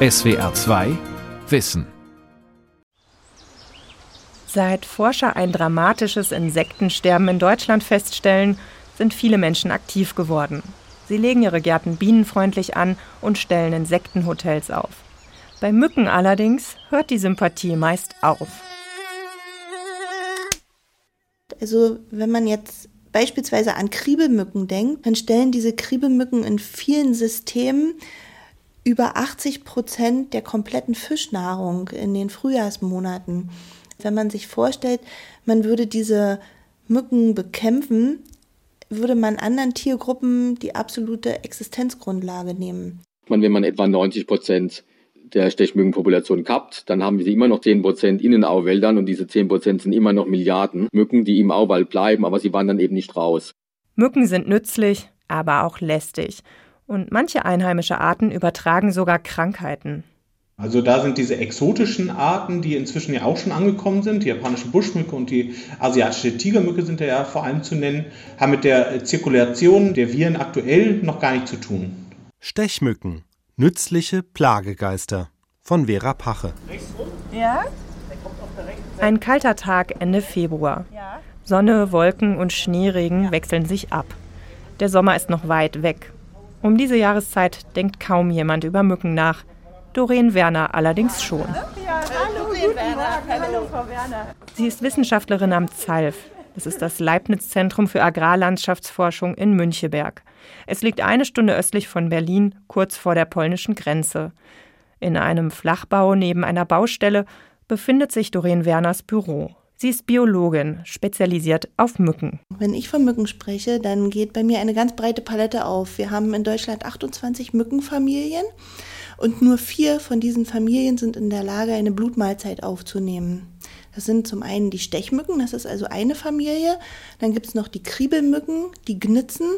SWR 2 Wissen. Seit Forscher ein dramatisches Insektensterben in Deutschland feststellen, sind viele Menschen aktiv geworden. Sie legen ihre Gärten bienenfreundlich an und stellen Insektenhotels auf. Bei Mücken allerdings hört die Sympathie meist auf. Also wenn man jetzt beispielsweise an Kriebelmücken denkt, dann stellen diese Kriebelmücken in vielen Systemen über 80 Prozent der kompletten Fischnahrung in den Frühjahrsmonaten. Wenn man sich vorstellt, man würde diese Mücken bekämpfen, würde man anderen Tiergruppen die absolute Existenzgrundlage nehmen. Wenn man etwa 90 Prozent der Stechmückenpopulation kappt, dann haben sie immer noch 10 Prozent in den Auwäldern und diese 10 Prozent sind immer noch Milliarden Mücken, die im Auwald bleiben, aber sie wandern eben nicht raus. Mücken sind nützlich, aber auch lästig. Und manche einheimische Arten übertragen sogar Krankheiten. Also da sind diese exotischen Arten, die inzwischen ja auch schon angekommen sind, die japanische Buschmücke und die asiatische Tigermücke sind ja vor allem zu nennen, haben mit der Zirkulation der Viren aktuell noch gar nichts zu tun. Stechmücken, nützliche Plagegeister von Vera Pache. Ja? Ein kalter Tag Ende Februar. Sonne, Wolken und Schneeregen wechseln sich ab. Der Sommer ist noch weit weg. Um diese Jahreszeit denkt kaum jemand über Mücken nach. Doreen Werner allerdings schon. Ja. Hallo, Frau Werner. Sie ist Wissenschaftlerin am ZALF. Das ist das Leibniz-Zentrum für Agrarlandschaftsforschung in Müncheberg. Es liegt eine Stunde östlich von Berlin, kurz vor der polnischen Grenze. In einem Flachbau neben einer Baustelle befindet sich Doreen Werners Büro. Sie ist Biologin, spezialisiert auf Mücken. Wenn ich von Mücken spreche, dann geht bei mir eine ganz breite Palette auf. Wir haben in Deutschland 28 Mückenfamilien und nur vier von diesen Familien sind in der Lage, eine Blutmahlzeit aufzunehmen. Das sind zum einen die Stechmücken, das ist also eine Familie. Dann gibt es noch die Kriebelmücken, die Gnitzen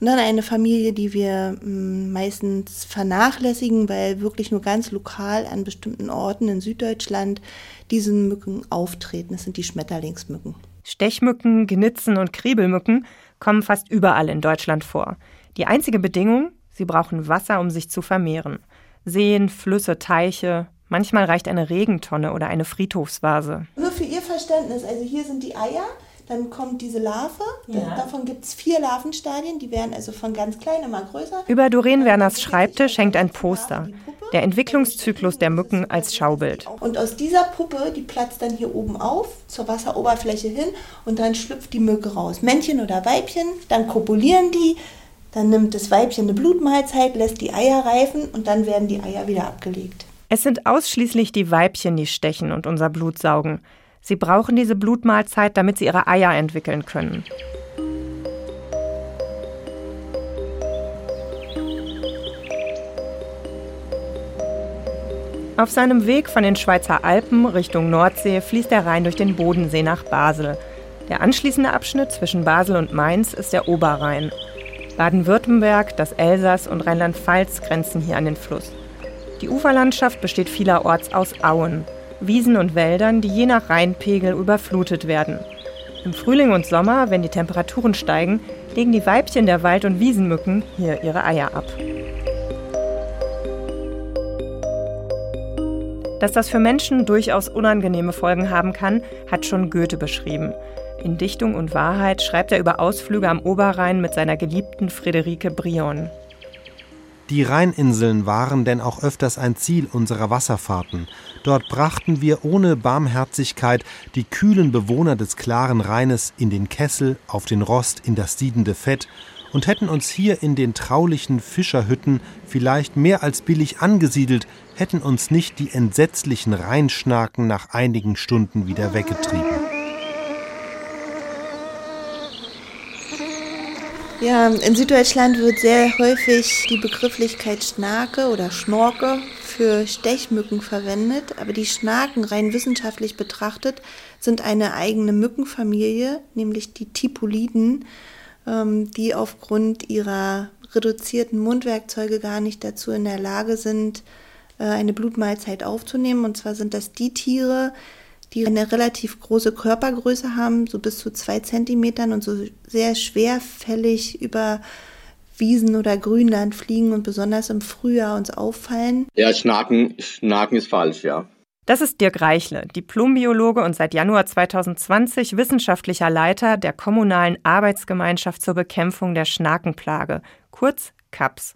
und dann eine Familie, die wir hm, meistens vernachlässigen, weil wirklich nur ganz lokal an bestimmten Orten in Süddeutschland diese Mücken auftreten. Das sind die Schmetterlingsmücken. Stechmücken, Gnitzen und Kriebelmücken kommen fast überall in Deutschland vor. Die einzige Bedingung, sie brauchen Wasser, um sich zu vermehren. Seen, Flüsse, Teiche, manchmal reicht eine Regentonne oder eine Friedhofsvase. Nur für Ihr Verständnis, also hier sind die Eier, dann kommt diese Larve. Ja. Davon gibt es vier Larvenstadien, die werden also von ganz klein immer größer. Über Doreen Werners Schreibtisch hängt ein Poster. Der Entwicklungszyklus der Mücken als Schaubild. Und aus dieser Puppe, die platzt dann hier oben auf, zur Wasseroberfläche hin und dann schlüpft die Mücke raus. Männchen oder Weibchen, dann kopulieren die, dann nimmt das Weibchen eine Blutmahlzeit, lässt die Eier reifen und dann werden die Eier wieder abgelegt. Es sind ausschließlich die Weibchen, die stechen und unser Blut saugen. Sie brauchen diese Blutmahlzeit, damit sie ihre Eier entwickeln können. Auf seinem Weg von den Schweizer Alpen Richtung Nordsee fließt der Rhein durch den Bodensee nach Basel. Der anschließende Abschnitt zwischen Basel und Mainz ist der Oberrhein. Baden-Württemberg, das Elsass und Rheinland-Pfalz grenzen hier an den Fluss. Die Uferlandschaft besteht vielerorts aus Auen. Wiesen und Wäldern, die je nach Rheinpegel überflutet werden. Im Frühling und Sommer, wenn die Temperaturen steigen, legen die Weibchen der Wald- und Wiesenmücken hier ihre Eier ab. Dass das für Menschen durchaus unangenehme Folgen haben kann, hat schon Goethe beschrieben. In Dichtung und Wahrheit schreibt er über Ausflüge am Oberrhein mit seiner geliebten Friederike Brion. Die Rheininseln waren denn auch öfters ein Ziel unserer Wasserfahrten. Dort brachten wir ohne Barmherzigkeit die kühlen Bewohner des klaren Rheines in den Kessel, auf den Rost, in das siedende Fett und hätten uns hier in den traulichen Fischerhütten vielleicht mehr als billig angesiedelt, hätten uns nicht die entsetzlichen Rheinschnaken nach einigen Stunden wieder weggetrieben. Ja, in Süddeutschland wird sehr häufig die Begrifflichkeit Schnake oder Schnorke für Stechmücken verwendet, aber die Schnaken rein wissenschaftlich betrachtet sind eine eigene Mückenfamilie, nämlich die Tipuliden, ähm, die aufgrund ihrer reduzierten Mundwerkzeuge gar nicht dazu in der Lage sind, äh, eine Blutmahlzeit aufzunehmen. Und zwar sind das die Tiere, die eine relativ große Körpergröße haben, so bis zu zwei Zentimetern und so sehr schwerfällig über Wiesen oder Grünland fliegen und besonders im Frühjahr uns auffallen? Ja, Schnaken, Schnaken ist falsch, ja. Das ist Dirk Reichle, Diplombiologe und seit Januar 2020 wissenschaftlicher Leiter der Kommunalen Arbeitsgemeinschaft zur Bekämpfung der Schnakenplage, kurz CAPS.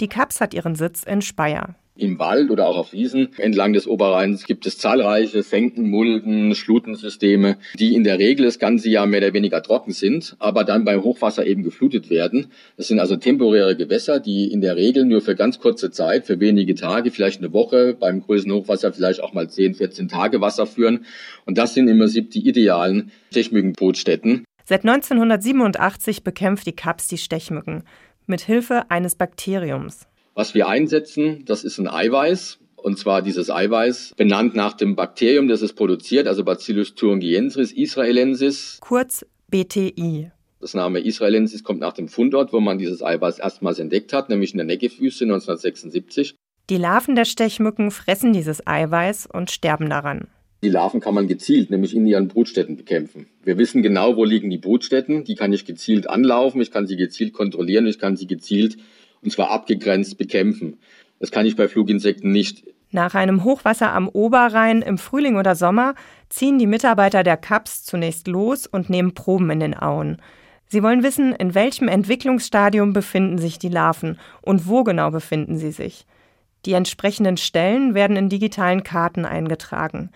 Die CAPS hat ihren Sitz in Speyer. Im Wald oder auch auf Wiesen entlang des Oberrheins gibt es zahlreiche Senken, Mulden, Schlutensysteme, die in der Regel das ganze Jahr mehr oder weniger trocken sind, aber dann beim Hochwasser eben geflutet werden. Das sind also temporäre Gewässer, die in der Regel nur für ganz kurze Zeit, für wenige Tage, vielleicht eine Woche, beim größten Hochwasser vielleicht auch mal 10, 14 Tage Wasser führen. Und das sind im Prinzip die idealen Stechmückenbrutstätten. Seit 1987 bekämpft die CAPS die Stechmücken mit Hilfe eines Bakteriums. Was wir einsetzen, das ist ein Eiweiß. Und zwar dieses Eiweiß, benannt nach dem Bakterium, das es produziert, also Bacillus thuringiensis israelensis. Kurz BTI. Das Name Israelensis kommt nach dem Fundort, wo man dieses Eiweiß erstmals entdeckt hat, nämlich in der Negev-Wüste 1976. Die Larven der Stechmücken fressen dieses Eiweiß und sterben daran. Die Larven kann man gezielt, nämlich in ihren Brutstätten bekämpfen. Wir wissen genau, wo liegen die Brutstätten. Die kann ich gezielt anlaufen, ich kann sie gezielt kontrollieren, ich kann sie gezielt und zwar abgegrenzt bekämpfen. Das kann ich bei Fluginsekten nicht. Nach einem Hochwasser am Oberrhein im Frühling oder Sommer ziehen die Mitarbeiter der CAPS zunächst los und nehmen Proben in den Auen. Sie wollen wissen, in welchem Entwicklungsstadium befinden sich die Larven und wo genau befinden sie sich. Die entsprechenden Stellen werden in digitalen Karten eingetragen.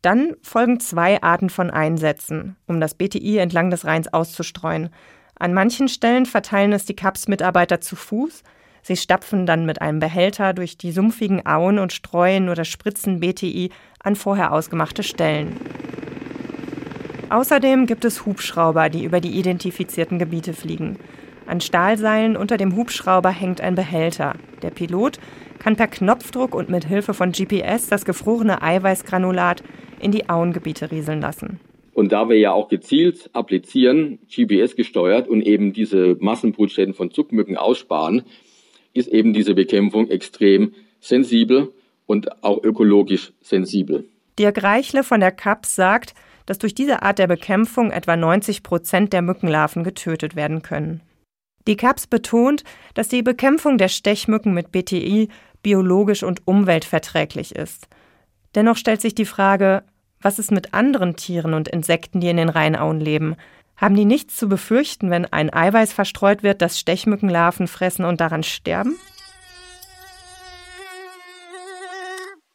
Dann folgen zwei Arten von Einsätzen, um das BTI entlang des Rheins auszustreuen. An manchen Stellen verteilen es die CAPS-Mitarbeiter zu Fuß. Sie stapfen dann mit einem Behälter durch die sumpfigen Auen und streuen oder spritzen BTI an vorher ausgemachte Stellen. Außerdem gibt es Hubschrauber, die über die identifizierten Gebiete fliegen. An Stahlseilen unter dem Hubschrauber hängt ein Behälter. Der Pilot kann per Knopfdruck und mit Hilfe von GPS das gefrorene Eiweißgranulat in die Auengebiete rieseln lassen. Und da wir ja auch gezielt applizieren, GPS gesteuert und eben diese Massenbrutstätten von Zuckmücken aussparen, ist eben diese Bekämpfung extrem sensibel und auch ökologisch sensibel. Dirk Reichle von der CAPS sagt, dass durch diese Art der Bekämpfung etwa 90 Prozent der Mückenlarven getötet werden können. Die CAPS betont, dass die Bekämpfung der Stechmücken mit BTI biologisch und umweltverträglich ist. Dennoch stellt sich die Frage, was ist mit anderen Tieren und Insekten, die in den Rheinauen leben? Haben die nichts zu befürchten, wenn ein Eiweiß verstreut wird, das Stechmückenlarven fressen und daran sterben?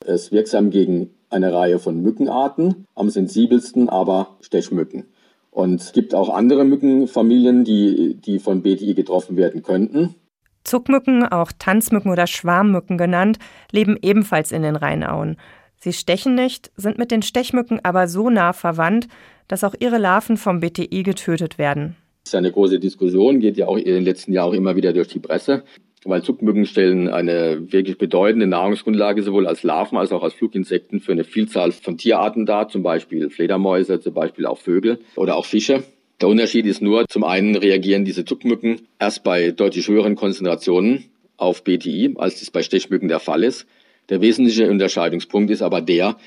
Es ist wirksam gegen eine Reihe von Mückenarten, am sensibelsten aber Stechmücken. Und es gibt auch andere Mückenfamilien, die, die von BTI getroffen werden könnten. Zuckmücken, auch Tanzmücken oder Schwarmmücken genannt, leben ebenfalls in den Rheinauen. Sie stechen nicht, sind mit den Stechmücken aber so nah verwandt, dass auch ihre Larven vom BTI getötet werden. Das ist eine große Diskussion, geht ja auch in den letzten Jahren auch immer wieder durch die Presse, weil Zuckmücken stellen eine wirklich bedeutende Nahrungsgrundlage sowohl als Larven als auch als Fluginsekten für eine Vielzahl von Tierarten dar, zum Beispiel Fledermäuse, zum Beispiel auch Vögel oder auch Fische. Der Unterschied ist nur, zum einen reagieren diese Zuckmücken erst bei deutlich höheren Konzentrationen auf BTI, als das bei Stechmücken der Fall ist. Der wesentliche Unterscheidungspunkt ist aber der,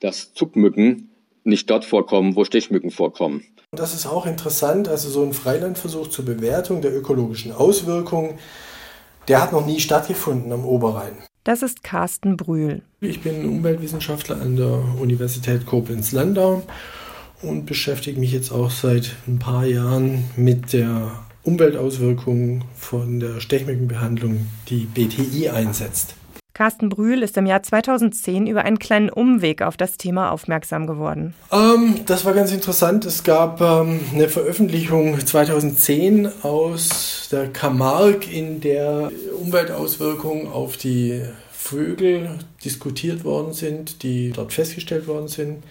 dass Zuckmücken nicht dort vorkommen, wo Stechmücken vorkommen. Das ist auch interessant, also so ein Freilandversuch zur Bewertung der ökologischen Auswirkungen, der hat noch nie stattgefunden am Oberrhein. Das ist Carsten Brühl. Ich bin Umweltwissenschaftler an der Universität Koblenz-Landau und beschäftige mich jetzt auch seit ein paar Jahren mit der Umweltauswirkung von der Stechmückenbehandlung, die BTI einsetzt. Carsten Brühl ist im Jahr 2010 über einen kleinen Umweg auf das Thema aufmerksam geworden. Ähm, das war ganz interessant. Es gab ähm, eine Veröffentlichung 2010 aus der Camargue, in der Umweltauswirkungen auf die Vögel diskutiert worden sind, die dort festgestellt worden sind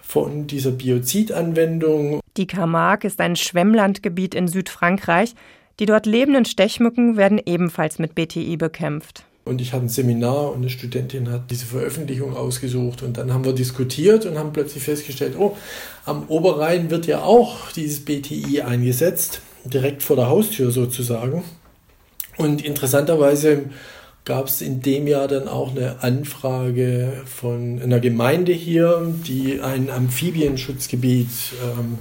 von dieser Biozidanwendung. Die Camargue ist ein Schwemmlandgebiet in Südfrankreich. Die dort lebenden Stechmücken werden ebenfalls mit BTI bekämpft. Und ich hatte ein Seminar und eine Studentin hat diese Veröffentlichung ausgesucht. Und dann haben wir diskutiert und haben plötzlich festgestellt, oh, am Oberrhein wird ja auch dieses BTI eingesetzt, direkt vor der Haustür sozusagen. Und interessanterweise gab es in dem Jahr dann auch eine Anfrage von einer Gemeinde hier, die ein Amphibienschutzgebiet ähm,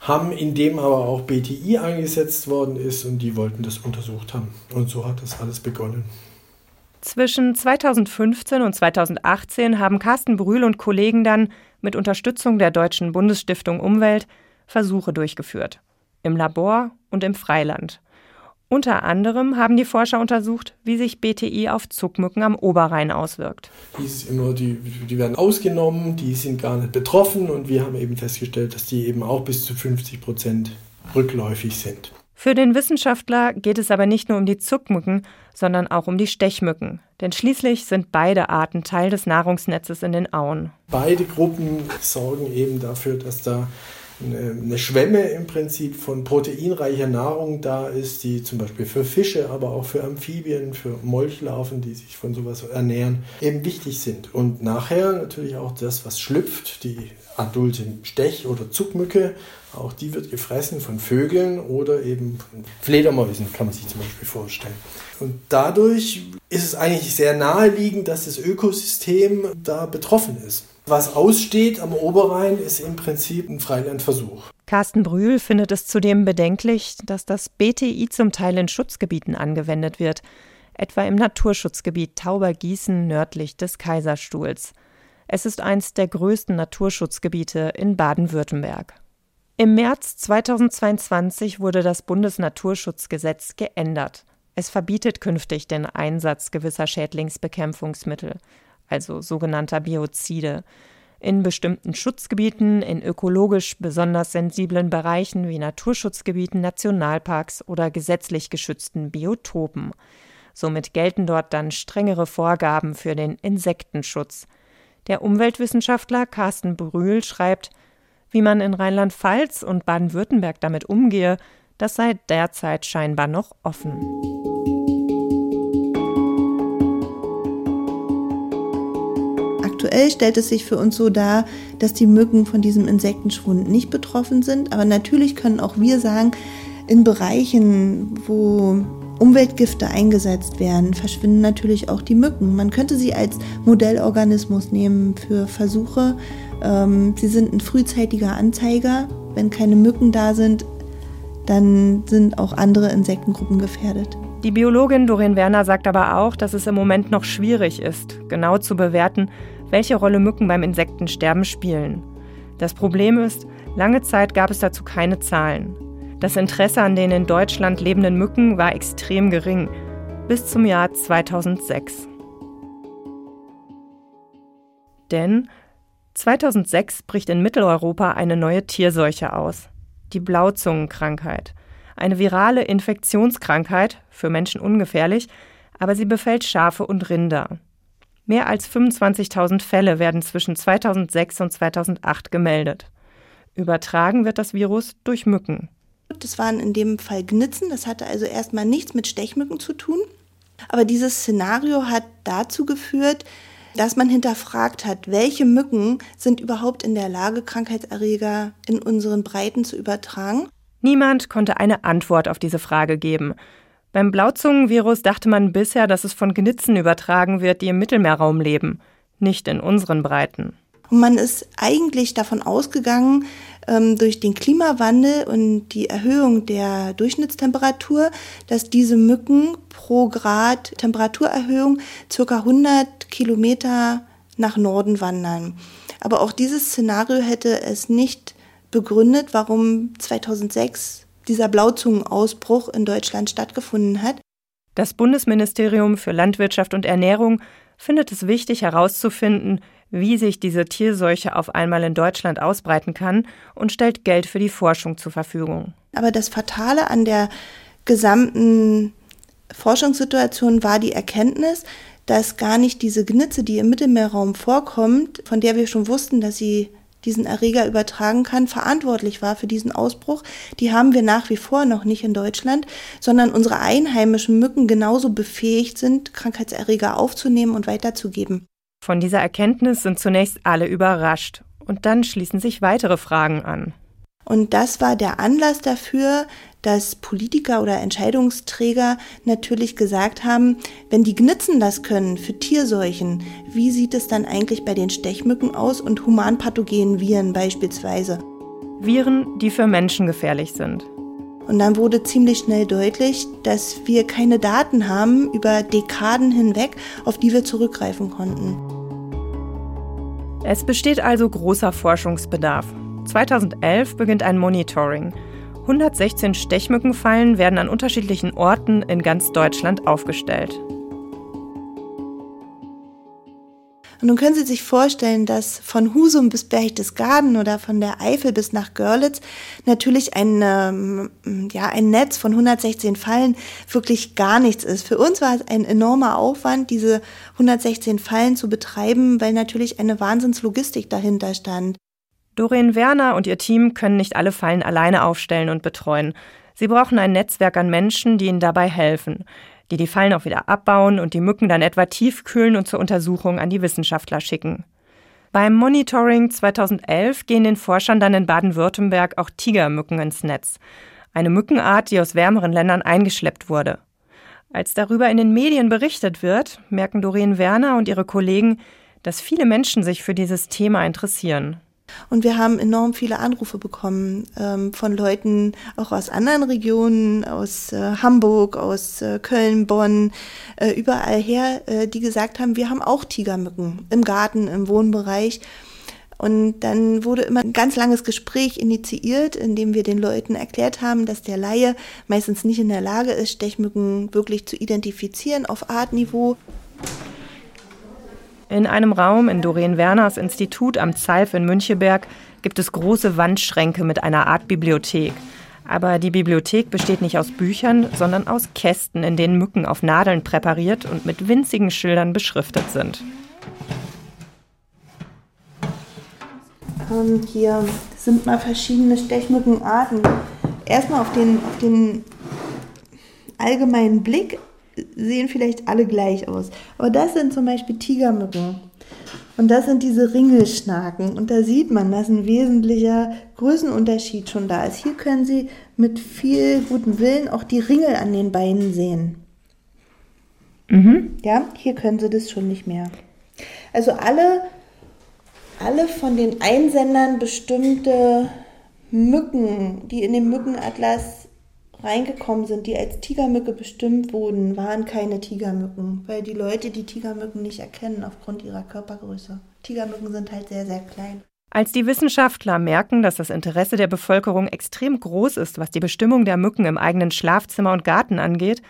haben, in dem aber auch BTI eingesetzt worden ist und die wollten das untersucht haben. Und so hat das alles begonnen. Zwischen 2015 und 2018 haben Carsten Brühl und Kollegen dann mit Unterstützung der Deutschen Bundesstiftung Umwelt Versuche durchgeführt. Im Labor und im Freiland. Unter anderem haben die Forscher untersucht, wie sich BTI auf Zuckmücken am Oberrhein auswirkt. Hieß immer, die, die werden ausgenommen, die sind gar nicht betroffen und wir haben eben festgestellt, dass die eben auch bis zu 50 Prozent rückläufig sind. Für den Wissenschaftler geht es aber nicht nur um die Zuckmücken, sondern auch um die Stechmücken. Denn schließlich sind beide Arten Teil des Nahrungsnetzes in den Auen. Beide Gruppen sorgen eben dafür, dass da eine Schwemme im Prinzip von proteinreicher Nahrung da ist, die zum Beispiel für Fische, aber auch für Amphibien, für Molchlarven, die sich von sowas ernähren, eben wichtig sind. Und nachher natürlich auch das, was schlüpft, die adulte Stech- oder Zuckmücke, auch die wird gefressen von Vögeln oder eben von Fledermäusen, kann man sich zum Beispiel vorstellen. Und dadurch ist es eigentlich sehr naheliegend, dass das Ökosystem da betroffen ist. Was aussteht am Oberrhein, ist im Prinzip ein Freilandversuch. Carsten Brühl findet es zudem bedenklich, dass das BTI zum Teil in Schutzgebieten angewendet wird, etwa im Naturschutzgebiet Taubergießen nördlich des Kaiserstuhls. Es ist eines der größten Naturschutzgebiete in Baden-Württemberg. Im März 2022 wurde das Bundesnaturschutzgesetz geändert. Es verbietet künftig den Einsatz gewisser Schädlingsbekämpfungsmittel also sogenannter Biozide. In bestimmten Schutzgebieten, in ökologisch besonders sensiblen Bereichen wie Naturschutzgebieten, Nationalparks oder gesetzlich geschützten Biotopen. Somit gelten dort dann strengere Vorgaben für den Insektenschutz. Der Umweltwissenschaftler Carsten Brühl schreibt, wie man in Rheinland-Pfalz und Baden-Württemberg damit umgehe, das sei derzeit scheinbar noch offen. Aktuell stellt es sich für uns so dar, dass die Mücken von diesem Insektenschwund nicht betroffen sind. Aber natürlich können auch wir sagen, in Bereichen, wo Umweltgifte eingesetzt werden, verschwinden natürlich auch die Mücken. Man könnte sie als Modellorganismus nehmen für Versuche. Ähm, sie sind ein frühzeitiger Anzeiger. Wenn keine Mücken da sind, dann sind auch andere Insektengruppen gefährdet. Die Biologin Doreen Werner sagt aber auch, dass es im Moment noch schwierig ist, genau zu bewerten, welche Rolle Mücken beim Insektensterben spielen. Das Problem ist, lange Zeit gab es dazu keine Zahlen. Das Interesse an den in Deutschland lebenden Mücken war extrem gering, bis zum Jahr 2006. Denn 2006 bricht in Mitteleuropa eine neue Tierseuche aus, die Blauzungenkrankheit. Eine virale Infektionskrankheit, für Menschen ungefährlich, aber sie befällt Schafe und Rinder. Mehr als 25.000 Fälle werden zwischen 2006 und 2008 gemeldet. Übertragen wird das Virus durch Mücken. Das waren in dem Fall Gnitzen, das hatte also erstmal nichts mit Stechmücken zu tun. Aber dieses Szenario hat dazu geführt, dass man hinterfragt hat, welche Mücken sind überhaupt in der Lage, Krankheitserreger in unseren Breiten zu übertragen. Niemand konnte eine Antwort auf diese Frage geben. Beim Blauzungenvirus dachte man bisher, dass es von Gnitzen übertragen wird, die im Mittelmeerraum leben, nicht in unseren Breiten. Und man ist eigentlich davon ausgegangen, ähm, durch den Klimawandel und die Erhöhung der Durchschnittstemperatur, dass diese Mücken pro Grad Temperaturerhöhung circa 100 Kilometer nach Norden wandern. Aber auch dieses Szenario hätte es nicht begründet, warum 2006 dieser Blauzungenausbruch in Deutschland stattgefunden hat. Das Bundesministerium für Landwirtschaft und Ernährung findet es wichtig herauszufinden, wie sich diese Tierseuche auf einmal in Deutschland ausbreiten kann und stellt Geld für die Forschung zur Verfügung. Aber das Fatale an der gesamten Forschungssituation war die Erkenntnis, dass gar nicht diese Gnitze, die im Mittelmeerraum vorkommt, von der wir schon wussten, dass sie diesen Erreger übertragen kann, verantwortlich war für diesen Ausbruch, die haben wir nach wie vor noch nicht in Deutschland, sondern unsere einheimischen Mücken genauso befähigt sind, Krankheitserreger aufzunehmen und weiterzugeben. Von dieser Erkenntnis sind zunächst alle überrascht und dann schließen sich weitere Fragen an. Und das war der Anlass dafür, dass Politiker oder Entscheidungsträger natürlich gesagt haben, wenn die Gnitzen das können für Tierseuchen, wie sieht es dann eigentlich bei den Stechmücken aus und humanpathogenen Viren beispielsweise? Viren, die für Menschen gefährlich sind. Und dann wurde ziemlich schnell deutlich, dass wir keine Daten haben über Dekaden hinweg, auf die wir zurückgreifen konnten. Es besteht also großer Forschungsbedarf. 2011 beginnt ein Monitoring. 116 Stechmückenfallen werden an unterschiedlichen Orten in ganz Deutschland aufgestellt. Und nun können Sie sich vorstellen, dass von Husum bis Berchtesgaden oder von der Eifel bis nach Görlitz natürlich ein, ähm, ja, ein Netz von 116 Fallen wirklich gar nichts ist. Für uns war es ein enormer Aufwand, diese 116 Fallen zu betreiben, weil natürlich eine Wahnsinnslogistik dahinter stand. Doreen Werner und ihr Team können nicht alle Fallen alleine aufstellen und betreuen. Sie brauchen ein Netzwerk an Menschen, die ihnen dabei helfen die die Fallen auch wieder abbauen und die Mücken dann etwa tiefkühlen und zur Untersuchung an die Wissenschaftler schicken. Beim Monitoring 2011 gehen den Forschern dann in Baden-Württemberg auch Tigermücken ins Netz. Eine Mückenart, die aus wärmeren Ländern eingeschleppt wurde. Als darüber in den Medien berichtet wird, merken Doreen Werner und ihre Kollegen, dass viele Menschen sich für dieses Thema interessieren. Und wir haben enorm viele Anrufe bekommen ähm, von Leuten auch aus anderen Regionen, aus äh, Hamburg, aus äh, Köln, Bonn, äh, überall her, äh, die gesagt haben, wir haben auch Tigermücken im Garten, im Wohnbereich. Und dann wurde immer ein ganz langes Gespräch initiiert, in dem wir den Leuten erklärt haben, dass der Laie meistens nicht in der Lage ist, Stechmücken wirklich zu identifizieren auf Artniveau. In einem Raum in Doreen Werners Institut am Zalf in Müncheberg gibt es große Wandschränke mit einer Art Bibliothek. Aber die Bibliothek besteht nicht aus Büchern, sondern aus Kästen, in denen Mücken auf Nadeln präpariert und mit winzigen Schildern beschriftet sind. Und hier sind mal verschiedene Stechmückenarten. Erstmal auf den, auf den allgemeinen Blick sehen vielleicht alle gleich aus. Aber das sind zum Beispiel Tigermücken. Und das sind diese Ringelschnaken. Und da sieht man, dass ein wesentlicher Größenunterschied schon da ist. Hier können Sie mit viel gutem Willen auch die Ringel an den Beinen sehen. Mhm. Ja, hier können Sie das schon nicht mehr. Also alle, alle von den Einsendern bestimmte Mücken, die in dem Mückenatlas reingekommen sind, die als Tigermücke bestimmt wurden, waren keine Tigermücken, weil die Leute die Tigermücken nicht erkennen aufgrund ihrer Körpergröße. Tigermücken sind halt sehr, sehr klein. Als die Wissenschaftler merken, dass das Interesse der Bevölkerung extrem groß ist, was die Bestimmung der Mücken im eigenen Schlafzimmer und Garten angeht,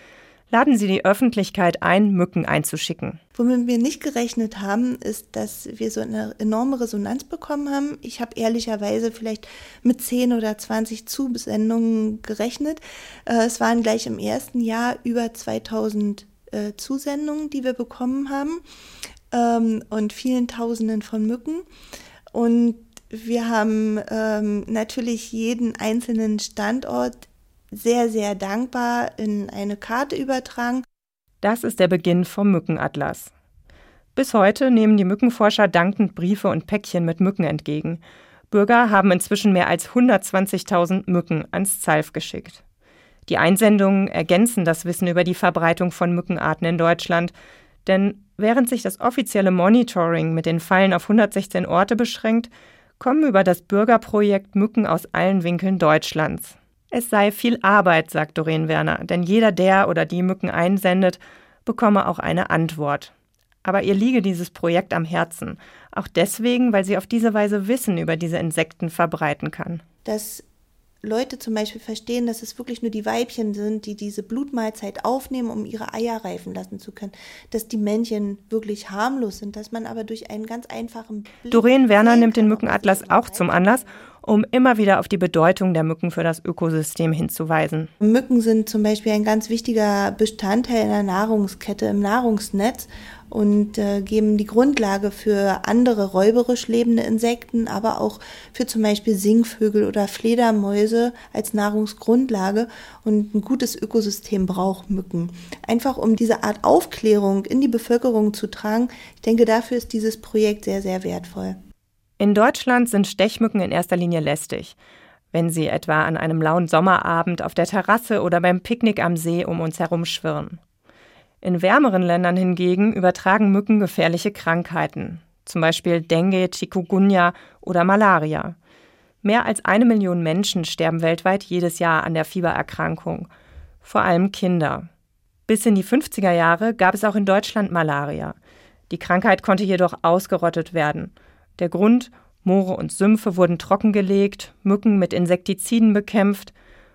laden sie die Öffentlichkeit ein, Mücken einzuschicken. Womit wir nicht gerechnet haben, ist, dass wir so eine enorme Resonanz bekommen haben. Ich habe ehrlicherweise vielleicht mit 10 oder 20 Zusendungen gerechnet. Äh, es waren gleich im ersten Jahr über 2000 äh, Zusendungen, die wir bekommen haben ähm, und vielen Tausenden von Mücken. Und wir haben ähm, natürlich jeden einzelnen Standort sehr, sehr dankbar in eine Karte übertragen. Das ist der Beginn vom Mückenatlas. Bis heute nehmen die Mückenforscher dankend Briefe und Päckchen mit Mücken entgegen. Bürger haben inzwischen mehr als 120.000 Mücken ans Zalf geschickt. Die Einsendungen ergänzen das Wissen über die Verbreitung von Mückenarten in Deutschland, denn während sich das offizielle Monitoring mit den Fallen auf 116 Orte beschränkt, kommen über das Bürgerprojekt Mücken aus allen Winkeln Deutschlands. Es sei viel Arbeit, sagt Doreen Werner, denn jeder, der oder die Mücken einsendet, bekomme auch eine Antwort. Aber ihr liege dieses Projekt am Herzen, auch deswegen, weil sie auf diese Weise Wissen über diese Insekten verbreiten kann. Das Leute zum Beispiel verstehen, dass es wirklich nur die Weibchen sind, die diese Blutmahlzeit aufnehmen, um ihre Eier reifen lassen zu können. Dass die Männchen wirklich harmlos sind, dass man aber durch einen ganz einfachen. Blick Doreen Werner nimmt den Mückenatlas auch zum Anlass, um immer wieder auf die Bedeutung der Mücken für das Ökosystem hinzuweisen. Mücken sind zum Beispiel ein ganz wichtiger Bestandteil in der Nahrungskette, im Nahrungsnetz und äh, geben die Grundlage für andere räuberisch lebende Insekten, aber auch für zum Beispiel Singvögel oder Fledermäuse als Nahrungsgrundlage. Und ein gutes Ökosystem braucht Mücken. Einfach um diese Art Aufklärung in die Bevölkerung zu tragen. Ich denke, dafür ist dieses Projekt sehr, sehr wertvoll. In Deutschland sind Stechmücken in erster Linie lästig. Wenn sie etwa an einem lauen Sommerabend auf der Terrasse oder beim Picknick am See um uns herum schwirren. In wärmeren Ländern hingegen übertragen Mücken gefährliche Krankheiten, zum Beispiel Dengue, Chikungunya oder Malaria. Mehr als eine Million Menschen sterben weltweit jedes Jahr an der Fiebererkrankung. Vor allem Kinder. Bis in die 50er Jahre gab es auch in Deutschland Malaria. Die Krankheit konnte jedoch ausgerottet werden. Der Grund, Moore und Sümpfe wurden trockengelegt, Mücken mit Insektiziden bekämpft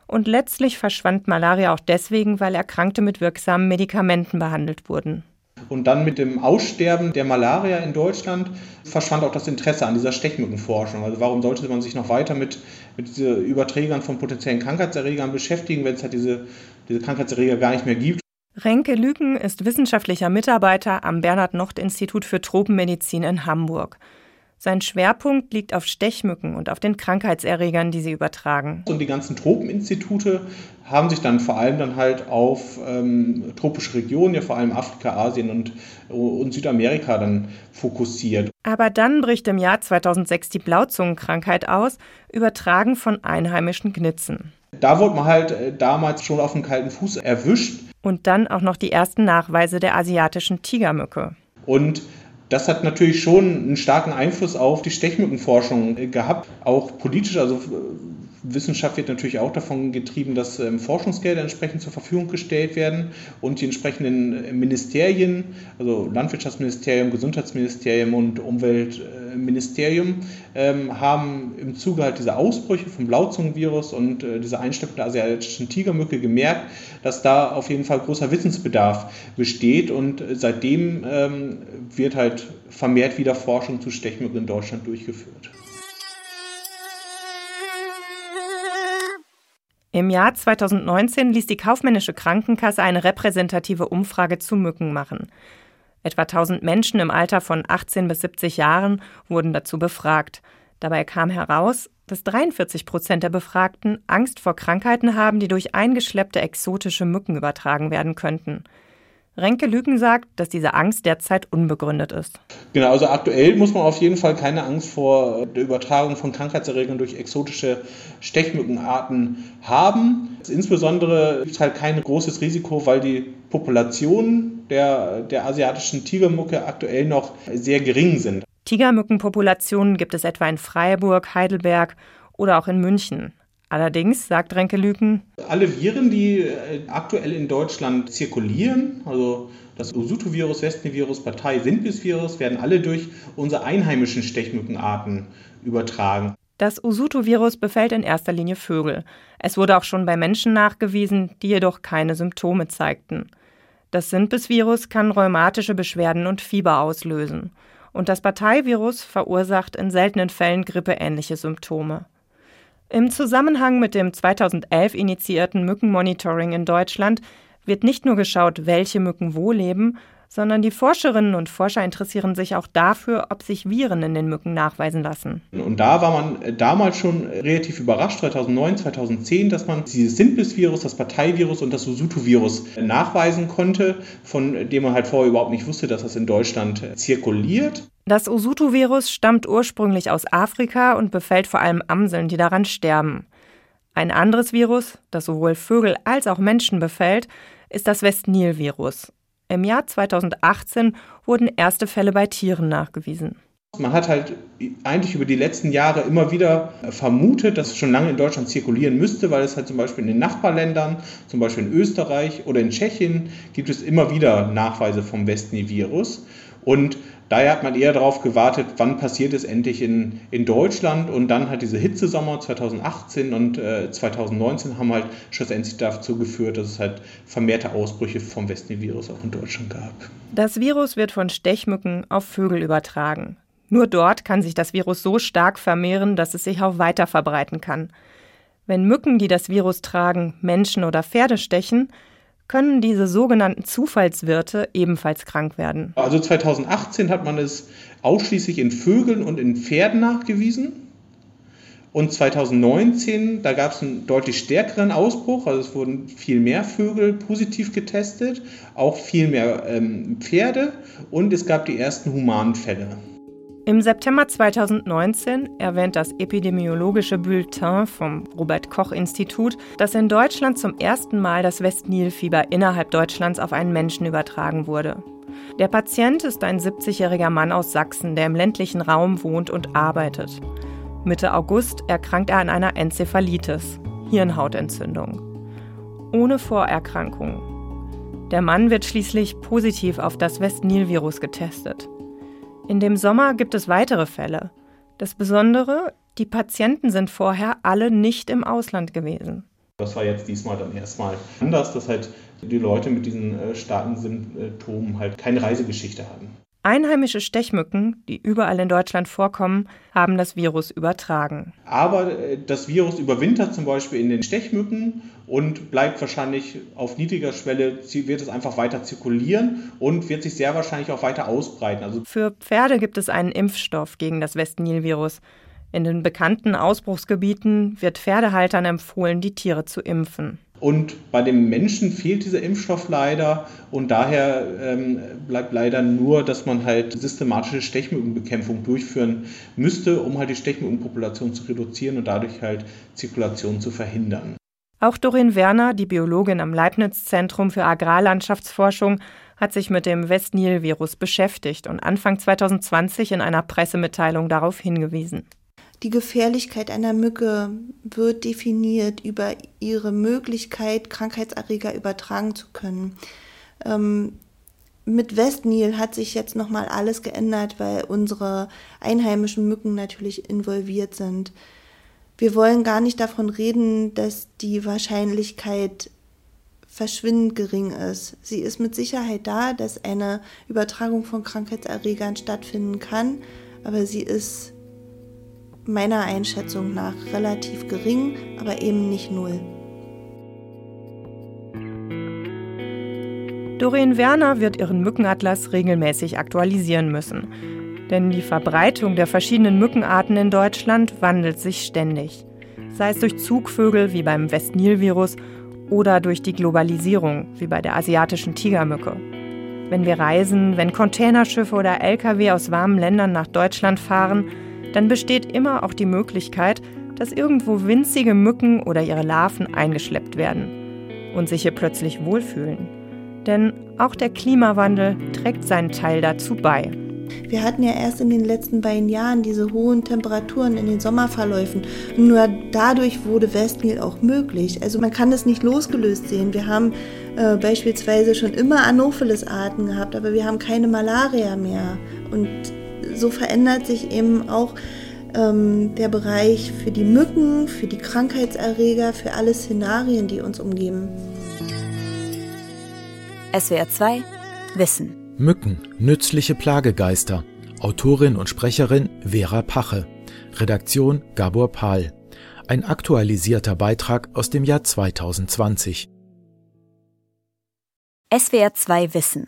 und letztlich verschwand Malaria auch deswegen, weil Erkrankte mit wirksamen Medikamenten behandelt wurden. Und dann mit dem Aussterben der Malaria in Deutschland verschwand auch das Interesse an dieser Stechmückenforschung. Also warum sollte man sich noch weiter mit, mit diesen Überträgern von potenziellen Krankheitserregern beschäftigen, wenn es halt diese, diese Krankheitserreger gar nicht mehr gibt? Renke Lüken ist wissenschaftlicher Mitarbeiter am Bernhard-Nocht-Institut für Tropenmedizin in Hamburg. Sein Schwerpunkt liegt auf Stechmücken und auf den Krankheitserregern, die sie übertragen. Und die ganzen Tropeninstitute haben sich dann vor allem dann halt auf ähm, tropische Regionen, ja vor allem Afrika, Asien und, und Südamerika dann fokussiert. Aber dann bricht im Jahr 2006 die Blauzungenkrankheit aus, übertragen von einheimischen Gnitzen. Da wurde man halt äh, damals schon auf dem kalten Fuß erwischt. Und dann auch noch die ersten Nachweise der asiatischen Tigermücke. Und das hat natürlich schon einen starken Einfluss auf die Stechmückenforschung gehabt, auch politisch. Also äh, Wissenschaft wird natürlich auch davon getrieben, dass ähm, Forschungsgelder entsprechend zur Verfügung gestellt werden und die entsprechenden äh, Ministerien, also Landwirtschaftsministerium, Gesundheitsministerium und Umweltministerium, ähm, haben im Zuge halt dieser Ausbrüche vom Blauzungenvirus und äh, dieser Einschleppung der asiatischen Tigermücke gemerkt, dass da auf jeden Fall großer Wissensbedarf besteht und seitdem ähm, wird halt vermehrt wieder Forschung zu Stechmücken in Deutschland durchgeführt. Im Jahr 2019 ließ die kaufmännische Krankenkasse eine repräsentative Umfrage zu Mücken machen. Etwa 1000 Menschen im Alter von 18 bis 70 Jahren wurden dazu befragt. Dabei kam heraus, dass 43 Prozent der Befragten Angst vor Krankheiten haben, die durch eingeschleppte exotische Mücken übertragen werden könnten. Renke Lügen sagt, dass diese Angst derzeit unbegründet ist. Genau, also aktuell muss man auf jeden Fall keine Angst vor der Übertragung von Krankheitserregern durch exotische Stechmückenarten haben. Insbesondere gibt es halt kein großes Risiko, weil die Populationen der, der asiatischen Tigermücke aktuell noch sehr gering sind. Tigermückenpopulationen gibt es etwa in Freiburg, Heidelberg oder auch in München. Allerdings, sagt Renke Lüken, alle Viren, die äh, aktuell in Deutschland zirkulieren, also das Usutu-Virus, Westnil-Virus, Partei-Sindbis-Virus, werden alle durch unsere einheimischen Stechmückenarten übertragen. Das Usutu-Virus befällt in erster Linie Vögel. Es wurde auch schon bei Menschen nachgewiesen, die jedoch keine Symptome zeigten. Das Sindbis-Virus kann rheumatische Beschwerden und Fieber auslösen. Und das Parteivirus verursacht in seltenen Fällen grippeähnliche Symptome. Im Zusammenhang mit dem 2011 initiierten Mückenmonitoring in Deutschland wird nicht nur geschaut, welche Mücken wo leben, sondern die Forscherinnen und Forscher interessieren sich auch dafür, ob sich Viren in den Mücken nachweisen lassen. Und da war man damals schon relativ überrascht, 2009, 2010, dass man dieses Simples-Virus, das Parteivirus und das Usutu-Virus nachweisen konnte, von dem man halt vorher überhaupt nicht wusste, dass das in Deutschland zirkuliert. Das Usutu-Virus stammt ursprünglich aus Afrika und befällt vor allem Amseln, die daran sterben. Ein anderes Virus, das sowohl Vögel als auch Menschen befällt, ist das West-Nil-Virus. Im Jahr 2018 wurden erste Fälle bei Tieren nachgewiesen. Man hat halt eigentlich über die letzten Jahre immer wieder vermutet, dass es schon lange in Deutschland zirkulieren müsste, weil es halt zum Beispiel in den Nachbarländern, zum Beispiel in Österreich oder in Tschechien, gibt es immer wieder Nachweise vom Westnil-Virus. Und Daher hat man eher darauf gewartet, wann passiert es endlich in, in Deutschland. Und dann hat diese Hitzesommer 2018 und äh, 2019 haben halt schlussendlich dazu geführt, dass es halt vermehrte Ausbrüche vom Westnil-Virus auch in Deutschland gab. Das Virus wird von Stechmücken auf Vögel übertragen. Nur dort kann sich das Virus so stark vermehren, dass es sich auch weiter verbreiten kann. Wenn Mücken, die das Virus tragen, Menschen oder Pferde stechen, können diese sogenannten Zufallswirte ebenfalls krank werden. Also 2018 hat man es ausschließlich in Vögeln und in Pferden nachgewiesen. Und 2019, da gab es einen deutlich stärkeren Ausbruch, also es wurden viel mehr Vögel positiv getestet, auch viel mehr ähm, Pferde und es gab die ersten humanen Fälle. Im September 2019 erwähnt das epidemiologische Bulletin vom Robert Koch Institut, dass in Deutschland zum ersten Mal das Westnilfieber innerhalb Deutschlands auf einen Menschen übertragen wurde. Der Patient ist ein 70-jähriger Mann aus Sachsen, der im ländlichen Raum wohnt und arbeitet. Mitte August erkrankt er an einer Enzephalitis, Hirnhautentzündung. Ohne Vorerkrankungen. Der Mann wird schließlich positiv auf das West-Nil-Virus getestet. In dem Sommer gibt es weitere Fälle. Das Besondere, die Patienten sind vorher alle nicht im Ausland gewesen. Das war jetzt diesmal dann erstmal anders, dass halt die Leute mit diesen äh, starken Symptomen halt keine Reisegeschichte haben. Einheimische Stechmücken, die überall in Deutschland vorkommen, haben das Virus übertragen. Aber äh, das Virus überwintert zum Beispiel in den Stechmücken und bleibt wahrscheinlich auf niedriger Schwelle, wird es einfach weiter zirkulieren und wird sich sehr wahrscheinlich auch weiter ausbreiten. Also Für Pferde gibt es einen Impfstoff gegen das West-Nil-Virus. In den bekannten Ausbruchsgebieten wird Pferdehaltern empfohlen, die Tiere zu impfen. Und bei den Menschen fehlt dieser Impfstoff leider und daher ähm, bleibt leider nur, dass man halt systematische Stechmückenbekämpfung durchführen müsste, um halt die Stechmückenpopulation zu reduzieren und dadurch halt Zirkulation zu verhindern. Auch Doreen Werner, die Biologin am Leibniz-Zentrum für Agrarlandschaftsforschung, hat sich mit dem West-Nil-Virus beschäftigt und Anfang 2020 in einer Pressemitteilung darauf hingewiesen. Die Gefährlichkeit einer Mücke wird definiert über ihre Möglichkeit, Krankheitserreger übertragen zu können. Ähm, mit Westnil hat sich jetzt nochmal alles geändert, weil unsere einheimischen Mücken natürlich involviert sind. Wir wollen gar nicht davon reden, dass die Wahrscheinlichkeit verschwindend gering ist. Sie ist mit Sicherheit da, dass eine Übertragung von Krankheitserregern stattfinden kann, aber sie ist meiner Einschätzung nach relativ gering, aber eben nicht null. Doreen Werner wird ihren Mückenatlas regelmäßig aktualisieren müssen. Denn die Verbreitung der verschiedenen Mückenarten in Deutschland wandelt sich ständig. Sei es durch Zugvögel wie beim Westnil-Virus oder durch die Globalisierung wie bei der asiatischen Tigermücke. Wenn wir reisen, wenn Containerschiffe oder Lkw aus warmen Ländern nach Deutschland fahren, dann besteht immer auch die Möglichkeit, dass irgendwo winzige Mücken oder ihre Larven eingeschleppt werden und sich hier plötzlich wohlfühlen. Denn auch der Klimawandel trägt seinen Teil dazu bei. Wir hatten ja erst in den letzten beiden Jahren diese hohen Temperaturen in den Sommerverläufen. Nur dadurch wurde Westnil auch möglich. Also man kann das nicht losgelöst sehen. Wir haben äh, beispielsweise schon immer Anopheles-Arten gehabt, aber wir haben keine Malaria mehr. Und so verändert sich eben auch ähm, der Bereich für die Mücken, für die Krankheitserreger, für alle Szenarien, die uns umgeben. SWR 2 Wissen. Mücken, nützliche Plagegeister. Autorin und Sprecherin Vera Pache. Redaktion Gabor Pahl. Ein aktualisierter Beitrag aus dem Jahr 2020. SWR 2 Wissen.